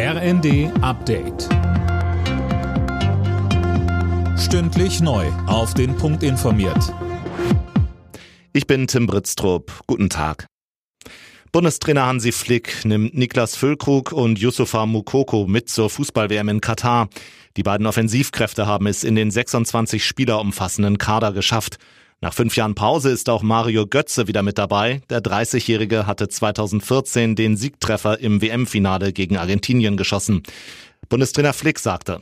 RND Update. Stündlich neu. Auf den Punkt informiert. Ich bin Tim Britztrup. Guten Tag. Bundestrainer Hansi Flick nimmt Niklas Füllkrug und Yusufa Mukoko mit zur Fußball-WM in Katar. Die beiden Offensivkräfte haben es in den 26 Spieler umfassenden Kader geschafft. Nach fünf Jahren Pause ist auch Mario Götze wieder mit dabei. Der 30-Jährige hatte 2014 den Siegtreffer im WM-Finale gegen Argentinien geschossen. Bundestrainer Flick sagte.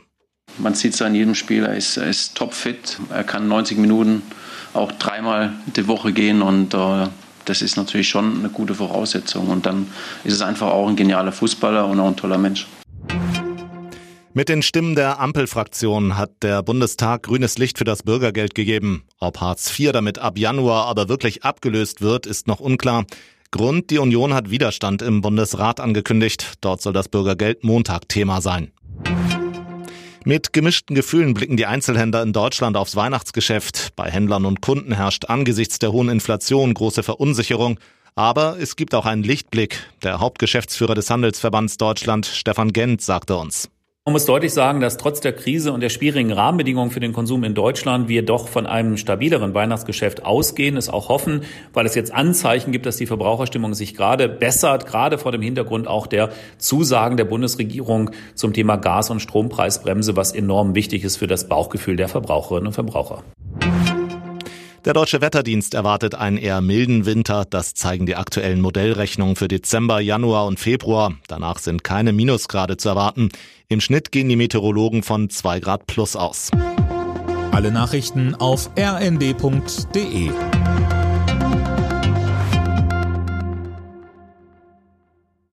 Man sieht es an jedem Spiel, er ist, er ist topfit. Er kann 90 Minuten auch dreimal die Woche gehen und äh, das ist natürlich schon eine gute Voraussetzung. Und dann ist es einfach auch ein genialer Fußballer und auch ein toller Mensch. Mit den Stimmen der Ampelfraktion hat der Bundestag grünes Licht für das Bürgergeld gegeben. Ob Hartz IV damit ab Januar aber wirklich abgelöst wird, ist noch unklar. Grund, die Union hat Widerstand im Bundesrat angekündigt. Dort soll das Bürgergeld Montag Thema sein. Mit gemischten Gefühlen blicken die Einzelhändler in Deutschland aufs Weihnachtsgeschäft. Bei Händlern und Kunden herrscht angesichts der hohen Inflation große Verunsicherung. Aber es gibt auch einen Lichtblick. Der Hauptgeschäftsführer des Handelsverbands Deutschland, Stefan Gent, sagte uns. Man muss deutlich sagen, dass trotz der Krise und der schwierigen Rahmenbedingungen für den Konsum in Deutschland wir doch von einem stabileren Weihnachtsgeschäft ausgehen, es auch hoffen, weil es jetzt Anzeichen gibt, dass die Verbraucherstimmung sich gerade bessert, gerade vor dem Hintergrund auch der Zusagen der Bundesregierung zum Thema Gas- und Strompreisbremse, was enorm wichtig ist für das Bauchgefühl der Verbraucherinnen und Verbraucher. Der Deutsche Wetterdienst erwartet einen eher milden Winter. Das zeigen die aktuellen Modellrechnungen für Dezember, Januar und Februar. Danach sind keine Minusgrade zu erwarten. Im Schnitt gehen die Meteorologen von 2 Grad plus aus. Alle Nachrichten auf rnd.de